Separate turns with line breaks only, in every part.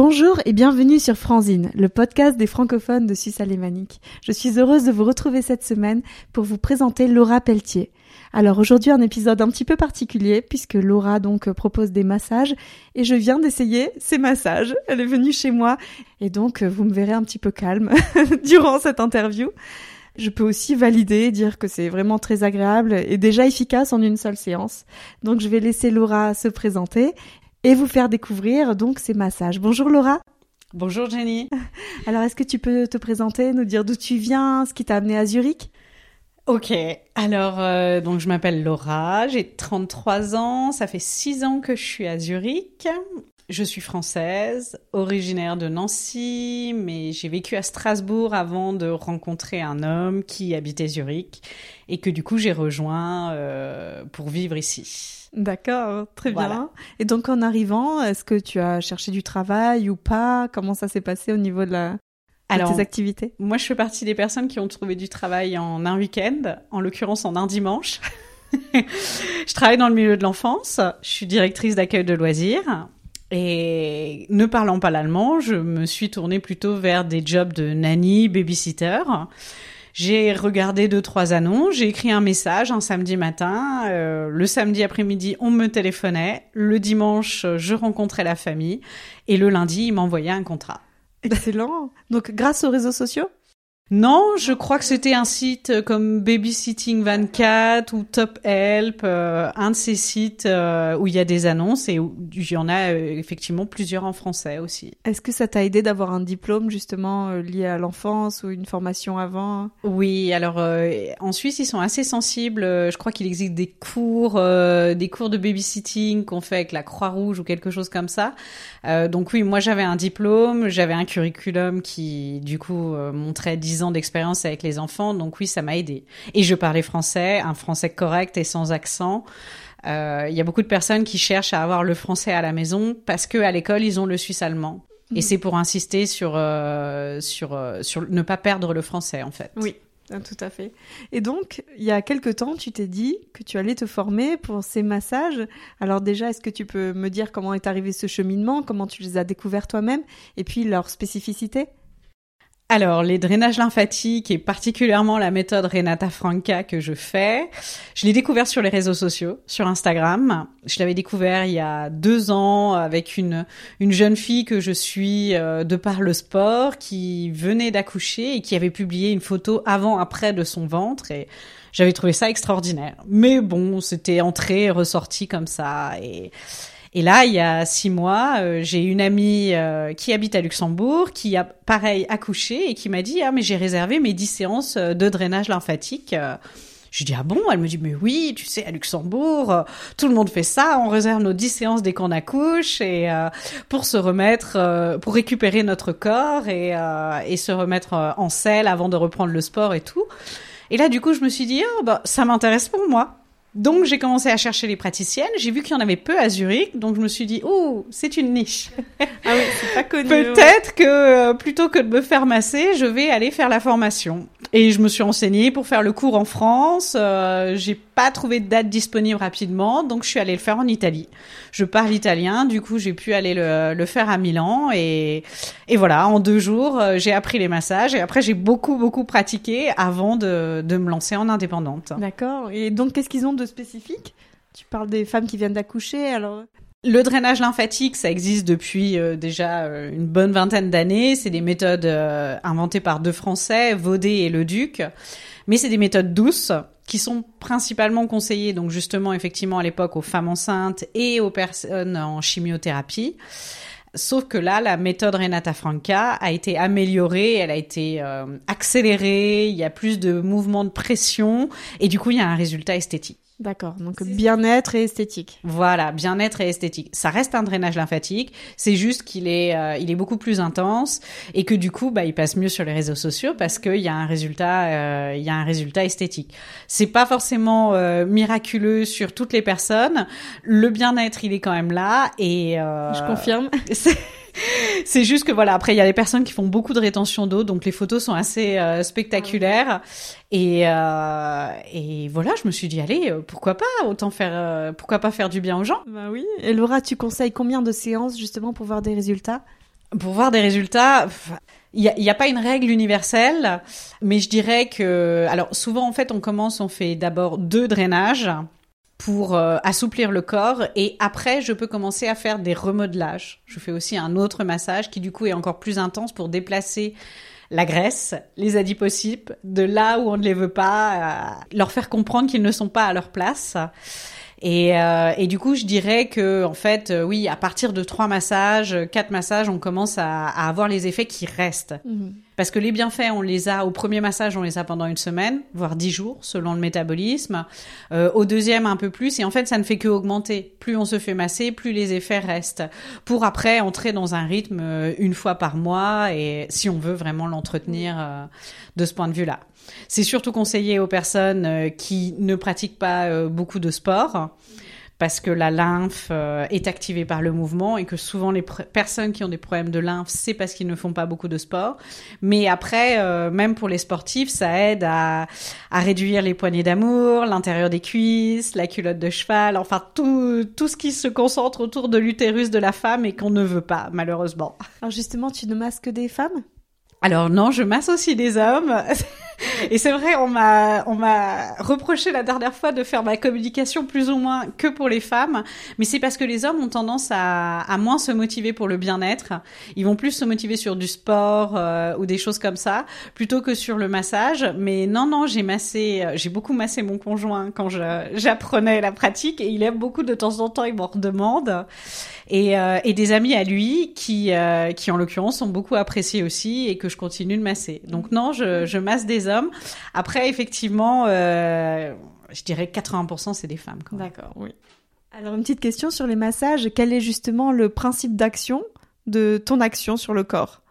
Bonjour et bienvenue sur Franzine, le podcast des francophones de Suisse alémanique. Je suis heureuse de vous retrouver cette semaine pour vous présenter Laura Pelletier. Alors aujourd'hui un épisode un petit peu particulier puisque Laura donc propose des massages et je viens d'essayer ces massages. Elle est venue chez moi et donc vous me verrez un petit peu calme durant cette interview. Je peux aussi valider, dire que c'est vraiment très agréable et déjà efficace en une seule séance. Donc je vais laisser Laura se présenter et vous faire découvrir donc ces massages. Bonjour Laura.
Bonjour Jenny.
Alors est-ce que tu peux te présenter, nous dire d'où tu viens, ce qui t'a amené à Zurich?
Ok, alors euh, donc je m'appelle Laura, j'ai 33 ans, ça fait 6 ans que je suis à Zurich. Je suis française, originaire de Nancy, mais j'ai vécu à Strasbourg avant de rencontrer un homme qui habitait Zurich et que du coup j'ai rejoint euh, pour vivre ici.
D'accord, très bien. Et donc en arrivant, est-ce que tu as cherché du travail ou pas? Comment ça s'est passé au niveau de, la...
Alors,
tes activités?
Moi, je fais partie des personnes qui ont trouvé du travail en un week-end, en l'occurrence en un dimanche. je travaille dans le milieu de l'enfance, je suis directrice d'accueil de loisirs. Et ne parlant pas l'allemand, je me suis tournée plutôt vers des jobs de nanny, babysitter. J'ai regardé deux trois annonces, j'ai écrit un message un samedi matin, euh, le samedi après-midi on me téléphonait, le dimanche je rencontrais la famille et le lundi il m'envoyait un contrat.
Excellent. Donc grâce aux réseaux sociaux?
Non, je crois que c'était un site comme Babysitting 24 ou Top Help, euh, un de ces sites euh, où il y a des annonces et où il y en a euh, effectivement plusieurs en français aussi.
Est-ce que ça t'a aidé d'avoir un diplôme justement lié à l'enfance ou une formation avant?
Oui, alors en Suisse ils sont assez sensibles. je crois qu'il existe des cours, des cours de babysitting qu'on fait avec la Croix-Rouge ou quelque chose comme ça. donc oui, moi j'avais un diplôme, j'avais un curriculum qui du coup montrait 10 ans d'expérience avec les enfants, donc oui, ça m'a aidé. Et je parlais français, un français correct et sans accent. Euh, il y a beaucoup de personnes qui cherchent à avoir le français à la maison parce que à l'école ils ont le suisse allemand. Et mm. c'est pour insister sur euh, sur euh, sur ne pas perdre le français en fait.
Oui. Ah, tout à fait. Et donc, il y a quelque temps, tu t'es dit que tu allais te former pour ces massages. Alors déjà, est-ce que tu peux me dire comment est arrivé ce cheminement, comment tu les as découverts toi-même, et puis leur spécificité?
Alors, les drainages lymphatiques et particulièrement la méthode Renata Franca que je fais, je l'ai découvert sur les réseaux sociaux, sur Instagram. Je l'avais découvert il y a deux ans avec une, une jeune fille que je suis euh, de par le sport qui venait d'accoucher et qui avait publié une photo avant-après de son ventre et j'avais trouvé ça extraordinaire. Mais bon, c'était entré et ressorti comme ça et et là, il y a six mois, euh, j'ai une amie euh, qui habite à Luxembourg, qui a pareil accouché et qui m'a dit ah mais j'ai réservé mes dix séances euh, de drainage lymphatique. Je dis ah bon? Elle me dit mais oui, tu sais à Luxembourg, tout le monde fait ça, on réserve nos dix séances dès qu'on accouche et pour se remettre, pour récupérer notre corps et, se remettre en selle avant de reprendre le sport et tout. Et là du coup je me suis dit ah bah ça m'intéresse pour moi. Donc j'ai commencé à chercher les praticiennes. J'ai vu qu'il y en avait peu à Zurich, donc je me suis dit oh c'est une niche.
ah oui, c'est pas connu.
Peut-être que euh, plutôt que de me faire masser, je vais aller faire la formation. Et je me suis renseignée pour faire le cours en France. Euh, j'ai pas trouvé de date disponible rapidement, donc je suis allée le faire en Italie. Je parle italien, du coup j'ai pu aller le, le, faire à Milan et, et voilà, en deux jours euh, j'ai appris les massages et après j'ai beaucoup beaucoup pratiqué avant de, de me lancer en indépendante.
D'accord. Et donc qu'est-ce qu'ils ont de spécifique? Tu parles des femmes qui viennent d'accoucher, alors
le drainage lymphatique, ça existe depuis euh, déjà euh, une bonne vingtaine d'années. C'est des méthodes euh, inventées par deux Français, Vaudet et Le Duc. Mais c'est des méthodes douces qui sont principalement conseillées, donc justement, effectivement, à l'époque aux femmes enceintes et aux personnes en chimiothérapie. Sauf que là, la méthode Renata Franca a été améliorée, elle a été accélérée, il y a plus de mouvements de pression et du coup, il y a un résultat esthétique.
D'accord, donc bien-être et esthétique.
Voilà, bien-être et esthétique. Ça reste un drainage lymphatique, c'est juste qu'il est, euh, il est beaucoup plus intense et que du coup, bah, il passe mieux sur les réseaux sociaux parce qu'il y a un résultat, euh, il y a un résultat esthétique. C'est pas forcément euh, miraculeux sur toutes les personnes. Le bien-être, il est quand même là et.
Je confirme.
c'est juste que voilà, après il y a des personnes qui font beaucoup de rétention d'eau, donc les photos sont assez euh, spectaculaires. Et, euh, et voilà, je me suis dit allez, euh, pourquoi pas, autant faire, pourquoi pas faire du bien aux gens.
Bah oui. Et Laura, tu conseilles combien de séances justement pour voir des résultats?
Pour voir des résultats, il n'y a, y a, pas une règle universelle, mais je dirais que, alors souvent en fait, on commence, on fait d'abord deux drainages pour euh, assouplir le corps et après je peux commencer à faire des remodelages. Je fais aussi un autre massage qui du coup est encore plus intense pour déplacer la graisse, les adipocytes de là où on ne les veut pas, euh, leur faire comprendre qu'ils ne sont pas à leur place. Et, euh, et, du coup, je dirais que en fait, euh, oui, à partir de trois massages, quatre massages, on commence à, à avoir les effets qui restent. Mhm. Parce que les bienfaits, on les a au premier massage, on les a pendant une semaine, voire dix jours, selon le métabolisme. Euh, au deuxième, un peu plus. Et en fait, ça ne fait que augmenter. Plus on se fait masser, plus les effets restent. Pour après entrer dans un rythme euh, une fois par mois, et si on veut vraiment l'entretenir euh, de ce point de vue-là. C'est surtout conseillé aux personnes euh, qui ne pratiquent pas euh, beaucoup de sport parce que la lymphe euh, est activée par le mouvement et que souvent les personnes qui ont des problèmes de lymphe, c'est parce qu'ils ne font pas beaucoup de sport. Mais après, même pour les sportifs, ça aide à, à réduire les poignées d'amour, l'intérieur des cuisses, la culotte de cheval, enfin tout, tout ce qui se concentre autour de l'utérus de la femme et qu'on ne veut pas, malheureusement.
Alors justement, tu ne masques des femmes?
Alors non, je masse aussi des hommes. Et c'est vrai, on m'a on m'a reproché la dernière fois de faire ma communication plus ou moins que pour les femmes, mais c'est parce que les hommes ont tendance à, à moins se motiver pour le bien-être. Ils vont plus se motiver sur du sport euh, ou des choses comme ça plutôt que sur le massage. Mais non non, j'ai massé, j'ai beaucoup massé mon conjoint quand j'apprenais la pratique et il aime beaucoup de temps en temps, il m'en redemande. Et, euh, et des amis à lui qui euh, qui en l'occurrence ont beaucoup apprécié aussi et que je continue de masser. Donc non, je, je masse des hommes. Après, effectivement, euh, je dirais 80% c'est des femmes.
D'accord, oui. Alors une petite question sur les massages. Quel est justement le principe d'action de ton action sur le corps?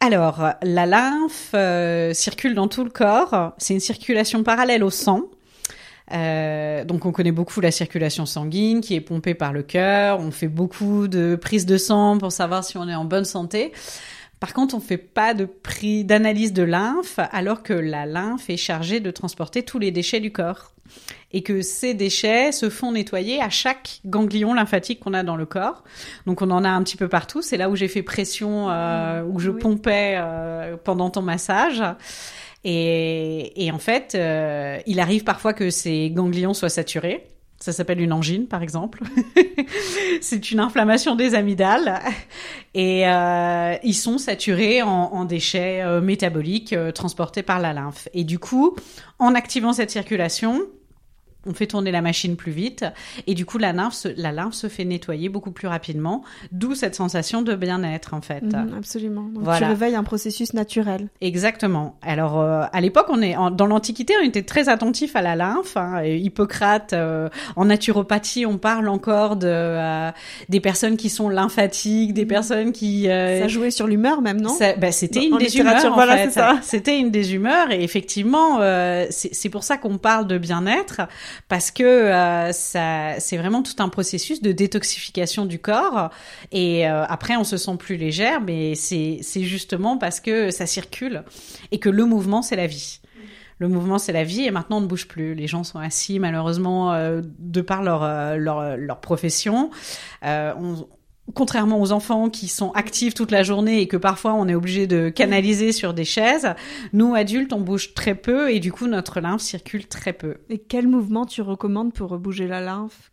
Alors, la lymphe euh, circule dans tout le corps. C'est une circulation parallèle au sang. Euh, donc on connaît beaucoup la circulation sanguine qui est pompée par le cœur. On fait beaucoup de prises de sang pour savoir si on est en bonne santé. Par contre, on fait pas de prix d'analyse de lymphe, alors que la lymphe est chargée de transporter tous les déchets du corps. Et que ces déchets se font nettoyer à chaque ganglion lymphatique qu'on a dans le corps. Donc on en a un petit peu partout. C'est là où j'ai fait pression, euh, où je pompais euh, pendant ton massage. Et, et en fait, euh, il arrive parfois que ces ganglions soient saturés. Ça s'appelle une angine, par exemple. c'est une inflammation des amygdales. Et euh, ils sont saturés en, déchets euh, métaboliques euh, transportés par la lymphe. Et du coup, en activant cette circulation, on fait tourner la machine plus vite et du coup la lymphe se, la lymphe se fait nettoyer beaucoup plus rapidement, d'où cette sensation de bien-être en fait.
Mhm, absolument. Donc voilà. tu réveilles un processus naturel.
Exactement. Alors euh, à l'époque on est en, dans l'Antiquité on était très attentif à la lymphe. Hein, Hippocrate euh, en naturopathie on parle encore de euh, des personnes qui sont lymphatiques, des mhm. personnes qui
ça jouait sur l'humeur même non?
Bah, C'était une des humeurs. Voilà, en fait. C'était une des humeurs et effectivement c'est pour ça qu'on parle de bien-être parce que euh, ça, c'est vraiment tout un processus de détoxification du corps. Et euh, après, on se sent plus légère, mais c'est, c'est justement parce que ça circule et que le mouvement, c'est la vie le mouvement c'est la vie et maintenant on ne bouge plus. Les gens sont assis malheureusement euh, de par leur euh, leur, leur profession. Euh, on, contrairement aux enfants qui sont actifs toute la journée et que parfois on est obligé de canaliser sur des chaises, nous adultes on bouge très peu et du coup notre lymphe circule très peu.
Et quel mouvement tu recommandes pour bouger la lymphe?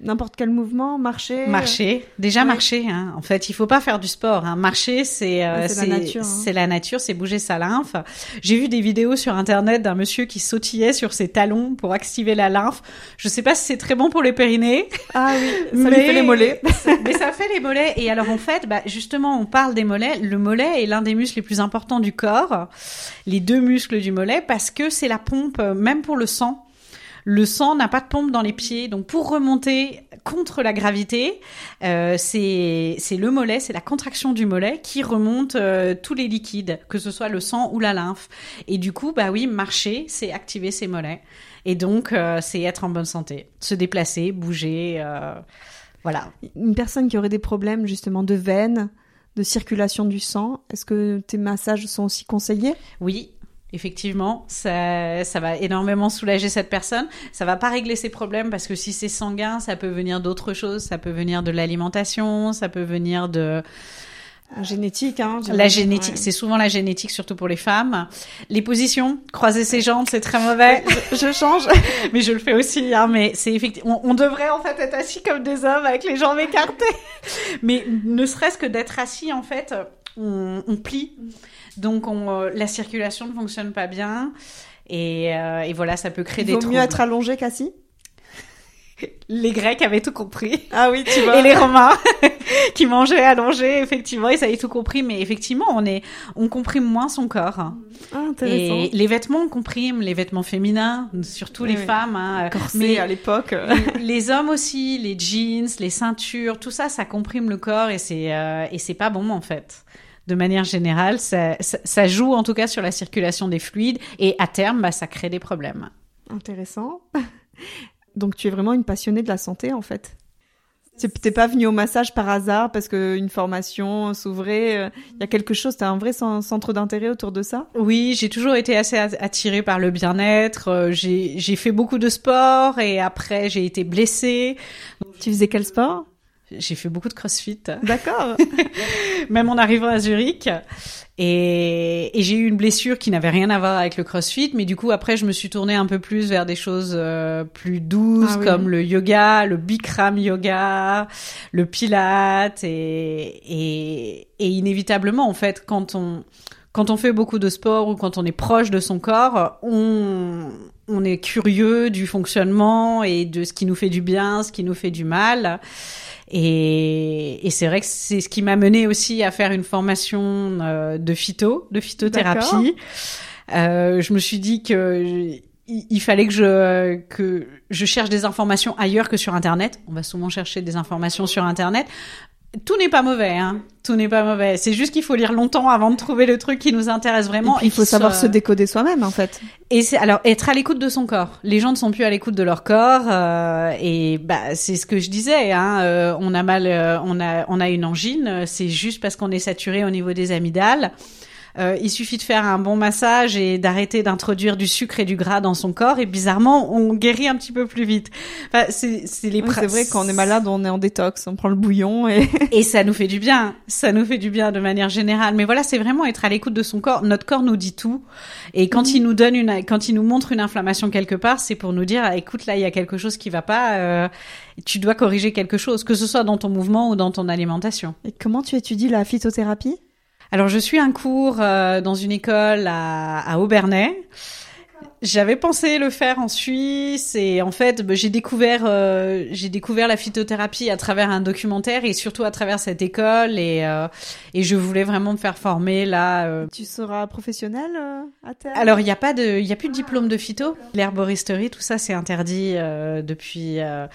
N'importe quel mouvement Marcher?
Marcher. Déjà marcher. Hein. En fait, il faut pas faire du sport. Hein. Marcher, c'est euh, c'est la nature. Hein. C'est la nature, c'est bouger sa lymphe. J'ai vu des vidéos sur internet d'un monsieur qui sautillait sur ses talons pour activer la lymphe. Je sais pas si c'est très bon pour les périnées.
Ah oui, ça mais... fait les mollets.
mais ça fait les Et alors en fait, bah, justement, on parle des mollets. Le mollet est l'un des muscles les plus importants du corps, les deux muscles du mollet, parce que c'est la pompe, euh, même pour le sang. Le sang n'a pas de pompe dans les pieds, donc pour remonter contre la gravité, euh, c'est le mollet, c'est la contraction du mollet qui remonte euh, tous les liquides, que ce soit le sang ou la lymphe. Et du coup, bah oui, marcher, c'est activer ses mollets. Et donc, euh, c'est être en bonne santé, se déplacer, bouger. Voilà.
Une personne qui aurait des problèmes justement de veines, de circulation du sang, est-ce que tes massages sont aussi conseillés?
Oui, Effectivement, ça, ça va énormément soulager cette personne. Ça va pas régler ses problèmes parce que si c'est sanguin, ça peut venir d'autres choses. Ça peut venir de l'alimentation, ça peut venir de
Génétique, hein.
La génétique, c'est souvent la génétique, surtout pour les femmes. Les positions, croiser ses jambes, c'est très mauvais.
je, je, change,
mais je le fais aussi. Hein, mais c'est effectivement, on, on, devrait en fait être assis comme des hommes avec les jambes écartées. mais ne serait-ce que d'être assis, en fait, on, on plie. Donc on, euh, la circulation ne fonctionne pas bien. Et, euh, et voilà, ça peut créer
Il
des
vaut
troubles.
mieux être allongé qu'assis?
Les Grecs avaient tout compris.
Ah oui, tu vois.
Et les Romains qui mangeaient allongés, effectivement, ils avaient tout compris. Mais effectivement, on est, on comprime moins son corps.
Ah, intéressant.
Et les vêtements, on comprime les vêtements féminins, surtout les
Oui.
femmes. Hein. Mais
à l'époque.
les, les hommes aussi, les jeans, les ceintures, tout ça, ça comprime le corps et c'est euh, et c'est pas bon en fait. De manière générale, ça, ça, ça joue en tout cas sur la circulation des fluides et à terme, bah, ça crée des problèmes.
Intéressant. Donc tu es vraiment une passionnée de la santé en fait. Tu t'es pas venue au massage par hasard parce que une formation s'ouvrait. Il y a quelque chose, t'as un vrai cen- centre d'intérêt autour de ça?
Oui, j'ai toujours été assez attirée par le bien-être. Euh, J'ai j'ai fait beaucoup de sport et après j'ai été blessée.
Tu faisais quel sport?
J'ai fait beaucoup de crossfit,
D'accord.
même en arrivant à Zurich. Et, et j'ai eu une blessure qui n'avait rien à voir avec le crossfit, mais du coup après je me suis tournée un peu plus vers des choses euh, plus douces
Ah oui.
comme le yoga, le Bikram yoga, le Pilate et, et, et inévitablement en fait quand on quand on fait beaucoup de sport ou quand on est proche de son corps, on, on est curieux du fonctionnement et de ce qui nous fait du bien, ce qui nous fait du mal. Et, et c'est vrai que c'est ce qui m'a mené aussi à faire une formation euh, de phyto, de phytothérapie. Euh, je me suis dit que il, il fallait que je que je cherche des informations ailleurs que sur Internet. On va souvent chercher des informations sur Internet. Tout n'est pas mauvais, hein. Tout n'est pas mauvais. C'est juste qu'il faut lire longtemps avant de trouver le truc qui nous intéresse vraiment.
Et puis, il faut savoir
soit-
se décoder soi-même en fait.
et c'est alors être à l'écoute de son corps. Les gens ne sont plus à l'écoute de leur corps euh, et bah c'est ce que je disais. Hein, euh, on a mal, euh, on a on a une angine. C'est juste parce qu'on est saturé au niveau des amygdales. Euh, il suffit de faire un bon massage et d'arrêter d'introduire du sucre et du gras dans son corps et bizarrement on guérit un petit peu plus vite. Enfin, c'est c'est les
Oui, c'est vrai quand on est malade, on est en détox, on prend le bouillon et
et ça nous fait du bien, ça nous fait du bien de manière générale. Mais voilà, c'est vraiment être à l'écoute de son corps. Notre corps nous dit tout, et quand
Mhm.
il nous donne une, quand il nous montre une inflammation quelque part, c'est pour nous dire, écoute, là, il y a quelque chose qui va pas. euh, tu dois corriger quelque chose, que ce soit dans ton mouvement ou dans ton alimentation.
Et comment tu étudies la phytothérapie?
Alors, je suis un cours euh, dans une école à, à Aubernais. J'avais pensé le faire en Suisse et en fait bah, j'ai découvert euh, j'ai découvert la phytothérapie à travers un documentaire et surtout à travers cette école et euh, et je voulais vraiment me faire former là. euh.
Tu seras professionnelle euh, à terme?
Alors il y a pas de il y a plus de diplôme de phyto, l'herboristerie tout ça c'est interdit euh, depuis euh,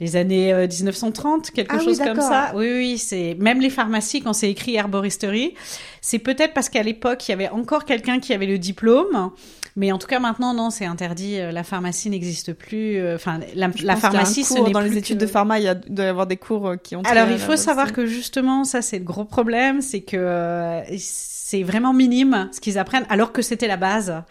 les années euh, 1930, quelque
Ah oui,
chose comme ça. Oui, oui, c'est même les pharmacies quand c'est écrit herboristerie, c'est peut-être parce qu'à l'époque il y avait encore quelqu'un qui avait le diplôme, mais en tout cas maintenant non, c'est interdit. euh, La pharmacie n'existe plus. euh, Enfin, la, pharmacie, ce
cours
n'est
dans les études
que-
de pharma, il y a, il doit y avoir des cours euh, qui ont.
alors, il faut savoir que justement, ça, c'est le gros problème, c'est que euh, c'est vraiment minime ce qu'ils apprennent, alors que c'était la base.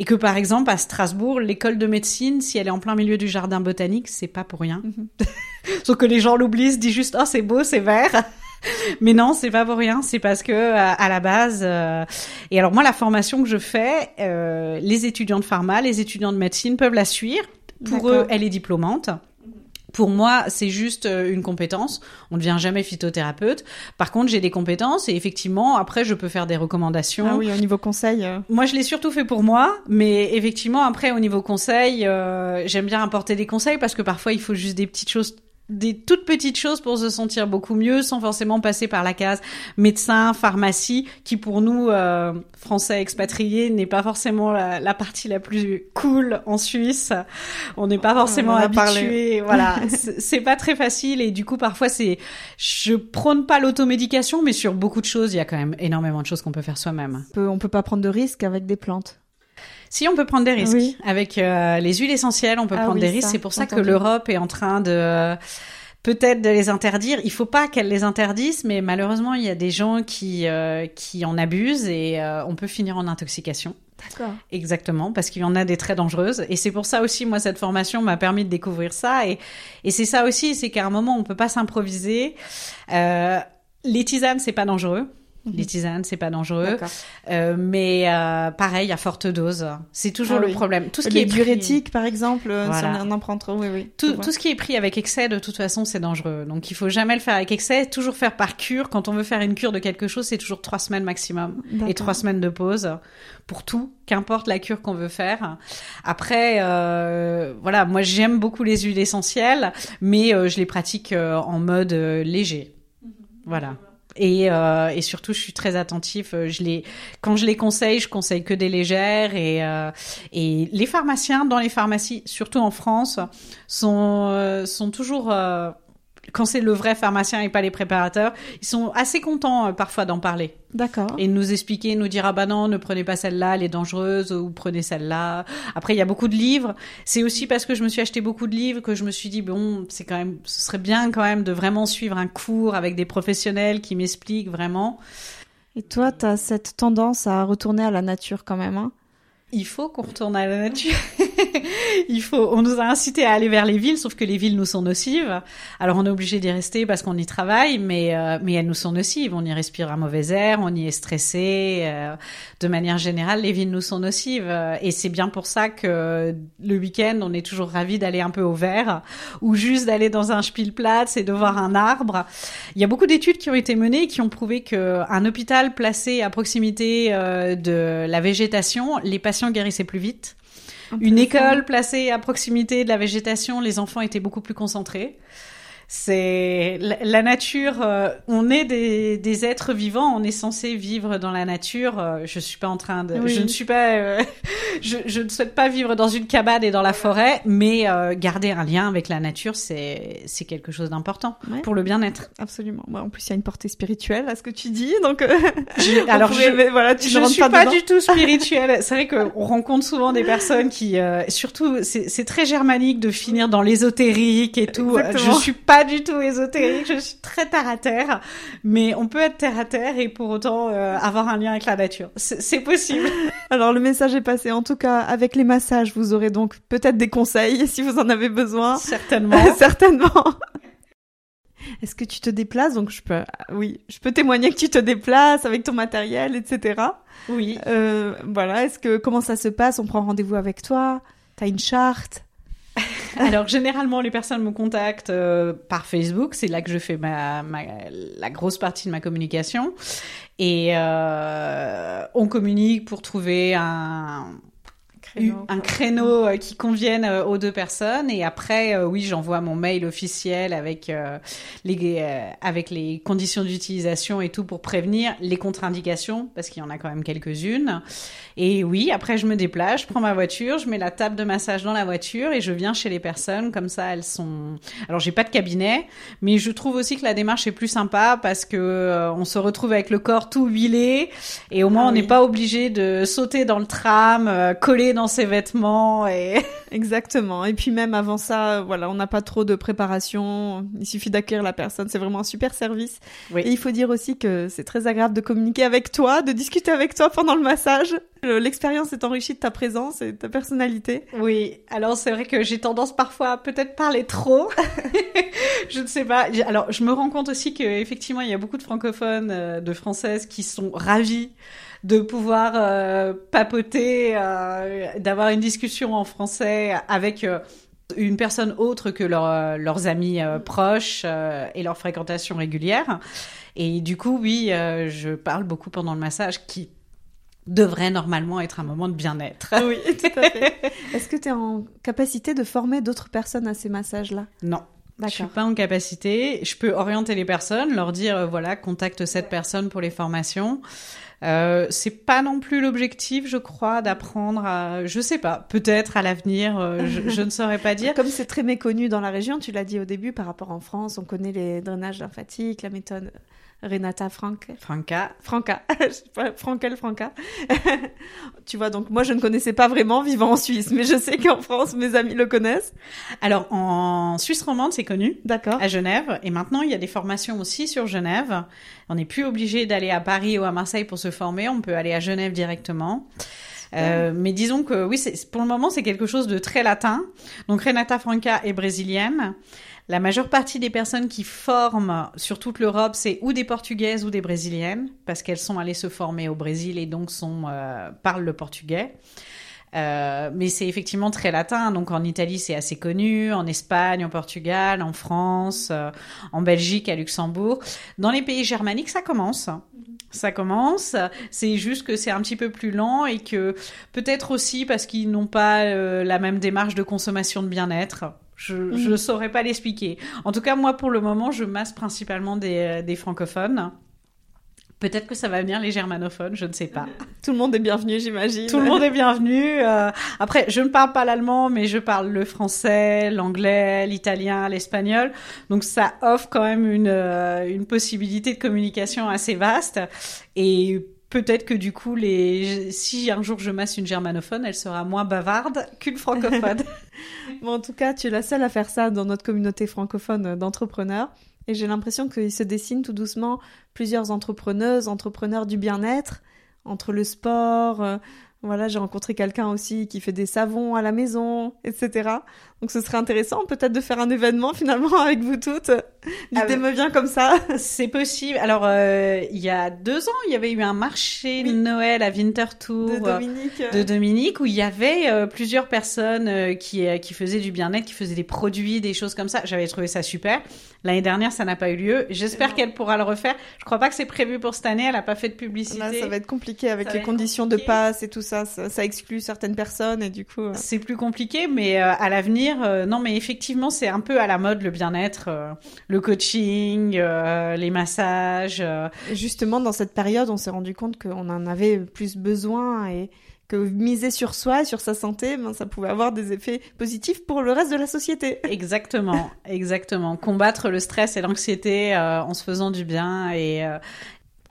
Et que, par exemple, à Strasbourg, l'école de médecine, si elle est en plein milieu du jardin botanique, c'est pas pour rien.
Mhm.
Sauf que les gens l'oublient, se disent juste, oh, c'est beau, c'est vert. Mais non, c'est pas pour rien. C'est parce que à, à la base. euh, Et alors moi, la formation que je fais, euh, les étudiants de pharma, les étudiants de médecine peuvent la suivre. Pour eux, elle est diplômante. Pour moi, c'est juste euh, une compétence. On ne devient jamais phytothérapeute. Par contre, j'ai des compétences et effectivement, après, je peux faire des recommandations.
Ah oui, au niveau conseil. euh,
Moi, je l'ai surtout fait pour moi, mais effectivement, après, au niveau conseil, euh, j'aime bien apporter des conseils parce que parfois, il faut juste des petites choses des toutes petites choses pour se sentir beaucoup mieux sans forcément passer par la case médecin, pharmacie, qui pour nous, euh, Français expatriés, n'est pas forcément la, la partie la plus cool en Suisse. On n'est pas forcément habitué. Voilà, c'est c'est pas très facile et du coup, parfois, c'est, je prône pas l'automédication, mais sur beaucoup de choses, il y a quand même énormément de choses qu'on peut faire soi-même.
on peut- on peut pas prendre de risques avec des plantes.
Si on peut prendre des risques
Oui.
avec euh, les huiles essentielles, on peut
Ah
prendre
oui,
des risques. C'est pour ça que l'Europe est en train de euh, peut-être de les interdire. Il faut pas qu'elle les interdise, mais malheureusement, il y a des gens qui euh, qui en abusent et euh, on peut finir en intoxication.
D'accord.
Exactement, parce qu'il y en a des très dangereuses. Et c'est pour ça aussi, moi, cette formation m'a permis de découvrir ça. Et, et c'est ça aussi, c'est qu'à un moment, on peut pas s'improviser. Euh, Les tisanes, c'est pas dangereux. Les tisanes, c'est pas dangereux. Euh, mais euh, pareil, à forte dose. C'est toujours
Ah
le
oui.
problème. Tout ce qui
Les
est pris-
diurétiques, par exemple, euh,
Voilà.
si on en prend trop, oui, oui.
Tout, ce qui est pris avec excès, de toute façon, c'est dangereux. Donc, il faut jamais le faire avec excès. Toujours faire par cure. Quand on veut faire une cure de quelque chose, c'est toujours trois semaines maximum et trois semaines de pause pour tout, qu'importe la cure qu'on veut faire. Après, euh, voilà, moi j'aime beaucoup les huiles essentielles, mais euh, je les pratique euh, en mode euh, léger. Voilà. Et, euh, et surtout, je suis très attentif. euh, Je les, quand je les conseille, je conseille que des légères. Et, euh, et les pharmaciens dans les pharmacies, surtout en France, sont euh, sont toujours euh, quand c'est le vrai pharmacien et pas les préparateurs, ils sont assez contents euh, parfois d'en parler
D'accord.
et de nous expliquer, nous dire ah bah non, ne prenez pas celle-là, elle est dangereuse ou prenez celle-là. Après il y a beaucoup de livres. C'est aussi parce que je me suis acheté beaucoup de livres que je me suis dit bon, c'est quand même ce serait bien quand même de vraiment suivre un cours avec des professionnels qui m'expliquent vraiment.
Et toi, tu as cette tendance à retourner à la nature quand même, hein?
Il faut qu'on retourne à la nature. Il faut. On nous a incité à aller vers les villes, sauf que les villes nous sont nocives. Alors on est obligé d'y rester parce qu'on y travaille, mais euh, mais elles nous sont nocives. On y respire un mauvais air, on y est stressé. euh, de manière générale, les villes nous sont nocives, et c'est bien pour ça que le week-end, on est toujours ravi d'aller un peu au vert, ou juste d'aller dans un Spielplatz et de voir un arbre. Il y a beaucoup d'études qui ont été menées qui ont prouvé que un hôpital placé à proximité euh, de la végétation, les patients guérissaient plus vite. Une école placée à proximité de la végétation, les enfants étaient beaucoup plus concentrés. C'est la, la nature. euh, on est des, des êtres vivants. On est censé vivre dans la nature. euh, je suis pas en train de.
Oui.
Je ne suis pas. euh, je, je ne souhaite pas vivre dans une cabane et dans la forêt, mais euh, garder un lien avec la nature, c'est c'est quelque chose d'important
Ouais.
pour le bien-être.
Absolument. Ouais, en plus, il y a une portée spirituelle à ce que tu dis, donc. euh,
Je- alors je,
voilà, tu
je
ne
suis
pas,
du tout spirituelle. C'est vrai qu'on rencontre souvent des personnes qui, euh, surtout, c'est c'est très germanique de finir dans l'ésotérique et tout.
Exactement.
Je suis pas du tout ésotérique. Je suis très terre à terre, mais on peut être terre à terre et pour autant euh, avoir un lien avec la nature. C'est c'est possible.
Alors le message est passé. En tout cas, avec les massages, vous aurez donc peut-être des conseils si vous en avez besoin.
Certainement.
Certainement. Est-ce que tu te déplaces? Donc je peux, oui, je peux témoigner que tu te déplaces avec ton matériel, etc.
Oui.
Euh, voilà. Est-ce que comment ça se passe? On prend rendez-vous avec toi? T'as une charte?
Alors généralement les personnes me contactent euh, par Facebook, c'est là que je fais ma, la grosse partie de ma communication. Et euh, on communique pour trouver un un créneau euh, qui convienne euh, aux deux personnes. Et après euh, oui j'envoie mon mail officiel avec les avec les conditions d'utilisation et tout pour prévenir les contre-indications parce qu'il y en a quand même quelques-unes. Et oui après je me déplace je prends ma voiture je mets la table de massage dans la voiture et je viens chez les personnes. Comme ça elles sont alors j'ai pas de cabinet mais je trouve aussi que la démarche est plus sympa parce que on se retrouve avec le corps tout huilé et au moins
Ah
on n'est
oui.
pas obligé de sauter dans le tram coller dans ses vêtements et
Exactement. Et puis même avant ça, voilà, on n'a pas trop de préparation. Il suffit d'accueillir la personne. C'est vraiment un super service.
Oui.
Et il faut dire aussi que c'est très agréable de communiquer avec toi, de discuter avec toi pendant le massage. Le- L'expérience est enrichie de ta présence et de ta personnalité.
Oui, alors c'est vrai que j'ai tendance parfois à peut-être parler trop. je ne sais pas. Alors je me rends compte aussi que effectivement il y a beaucoup de francophones, euh, de françaises qui sont ravis de pouvoir euh, papoter, euh, d'avoir une discussion en français avec euh, une personne autre que leur- leurs amis euh, proches euh, et leur fréquentation régulière. Et du coup, oui, euh, je parle beaucoup pendant le massage qui devrait normalement être un moment de bien-être.
Oui, tout à fait. Est-ce que tu es en capacité de former d'autres personnes à ces massages-là?
Non. Je suis pas en capacité. Je peux orienter les personnes, leur dire euh, voilà, contacte cette personne pour les formations. Euh, c'est pas non plus l'objectif, je crois, d'apprendre à. Je sais pas. Peut-être à l'avenir, euh, je, je ne saurais pas dire.
Comme c'est très méconnu dans la région, tu l'as dit au début, par rapport en France, on connaît les drainages lymphatiques, la méthode Renata Frank.
Franca.
Franca, je sais pas, Frankel Franca. tu vois, donc moi je ne connaissais pas vraiment vivant en Suisse, mais je sais qu'en France mes amis le connaissent.
Alors en Suisse romande, c'est connu.
D'accord.
à Genève. Et maintenant, il y a des formations aussi sur Genève. On n'est plus obligé d'aller à Paris ou à Marseille pour se former. On peut aller à Genève directement. Euh, mais disons que oui, pour le moment, c'est quelque chose de très latin. Donc Renata Franca est brésilienne. La majeure partie des personnes qui forment sur toute l'Europe, c'est ou des Portugaises ou des Brésiliennes, parce qu'elles sont allées se former au Brésil et donc sont, euh, parlent le portugais. Euh, mais c'est effectivement très latin. Donc en Italie, c'est assez connu, en Espagne, en Portugal, en France, euh, en Belgique, à Luxembourg. Dans les pays germaniques, ça commence. Ça commence. C'est juste que c'est un petit peu plus lent et que peut-être aussi parce qu'ils n'ont pas euh, la même démarche de consommation de bien-être. Je ne
Mhm.
saurais pas l'expliquer. En tout cas, moi, pour le moment, je masse principalement des, des francophones. Peut-être que ça va venir les germanophones, je ne sais pas.
Tout le monde est bienvenu, j'imagine.
Tout le monde est bienvenu. Euh, après, je ne parle pas l'allemand, mais je parle le français, l'anglais, l'italien, l'espagnol. Donc ça offre quand même une, euh, une possibilité de communication assez vaste. Et peut-être que du coup, les... si un jour je masse une germanophone, elle sera moins bavarde qu'une francophone.
Bon, en tout cas, tu es la seule à faire ça dans notre communauté francophone d'entrepreneurs. Et j'ai l'impression qu'il se dessine tout doucement plusieurs entrepreneuses, entrepreneurs du bien-être, entre le sport. euh, voilà, j'ai rencontré quelqu'un aussi qui fait des savons à la maison, etc. Donc ce serait intéressant peut-être de faire un événement finalement avec vous toutes. L'idée
Ah,
me vient comme ça.
C'est possible. Alors, euh, il y a deux ans, il y avait eu un marché de. Noël à Winterthur.
De Dominique.
de Dominique où il y avait euh, plusieurs personnes euh, qui qui faisaient du bien-être, qui faisaient des produits, des choses comme ça. J'avais trouvé ça super. L'année dernière, ça n'a pas eu lieu. J'espère qu'elle pourra le refaire. Je crois pas que c'est prévu pour cette année. Elle a pas fait de publicité.
Là, ça va être compliqué avec
Ça
les conditions de passe et tout ça. Ça, ça exclut certaines personnes et du coup.
C'est plus compliqué, mais à l'avenir, euh, non, mais effectivement, c'est un peu à la mode le bien-être, euh, le coaching, euh, les massages.
Justement, dans cette période, on s'est rendu compte qu'on en avait plus besoin et que miser sur soi sur sa santé, ben, ça pouvait avoir des effets positifs pour le reste de la société.
Exactement, exactement. Combattre le stress et l'anxiété en se faisant du bien et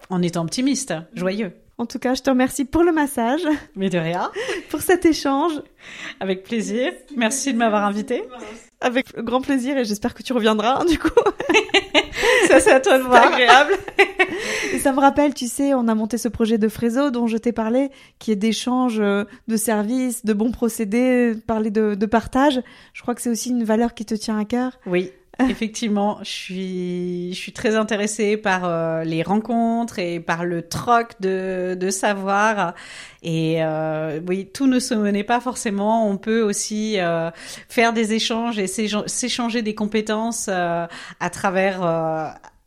en étant optimiste, joyeux.
En tout cas, je te remercie pour le massage,
Mais de rien.
pour cet échange,
Avec plaisir. Merci de m'avoir invité.
avec grand plaisir et j'espère que tu reviendras, hein, du coup.
Ça, c'est à toi de voir.
agréable. Et ça me rappelle, tu sais, on a monté ce projet de Frézo dont je t'ai parlé, qui est d'échange euh, de services, de bons procédés, parler de, de partage. Je crois que c'est aussi une valeur qui te tient à cœur.
Oui, effectivement, je suis, je suis très intéressée par euh, les rencontres et par le troc de, de savoir. Et euh, oui, tout ne se menait pas forcément. On peut aussi euh, faire des échanges et s'échan- s'échanger des compétences euh, à travers.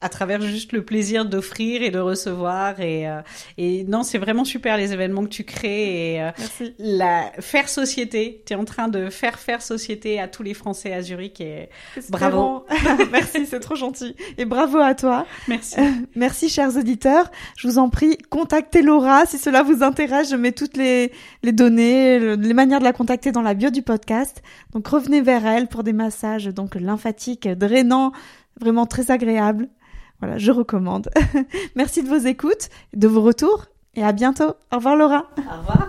À travers juste le plaisir d'offrir et de recevoir et euh, et non c'est vraiment super les événements que tu crées et euh,
Merci.
la faire société tu es en train de faire faire société à tous les Français à Zurich et Bravo.
Merci, c'est trop gentil. Et bravo à toi.
merci
Euh, Merci, chers auditeurs. Je vous en prie, contactez Laura si cela vous intéresse. Je mets toutes les, les données, le- les manières de la contacter dans la bio du podcast. Donc, revenez vers elle pour des massages donc lymphatiques drainants, vraiment très agréables. Voilà, je recommande. Merci de vos écoutes, de vos retours et à bientôt. Au revoir, Laura.
au revoir